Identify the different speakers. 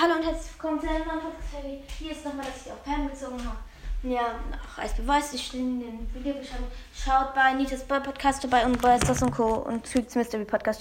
Speaker 1: Hallo und herzlich willkommen zu einer neuen Podcast-Folge. Hier ist nochmal, dass ich auf Pam gezogen habe. Ja, auch als Beweis, ich stehe in den Videobeschreibung. Schaut bei Nitas Boy Podcast vorbei und bei Stas und Co. und Tweets Mystery Podcast.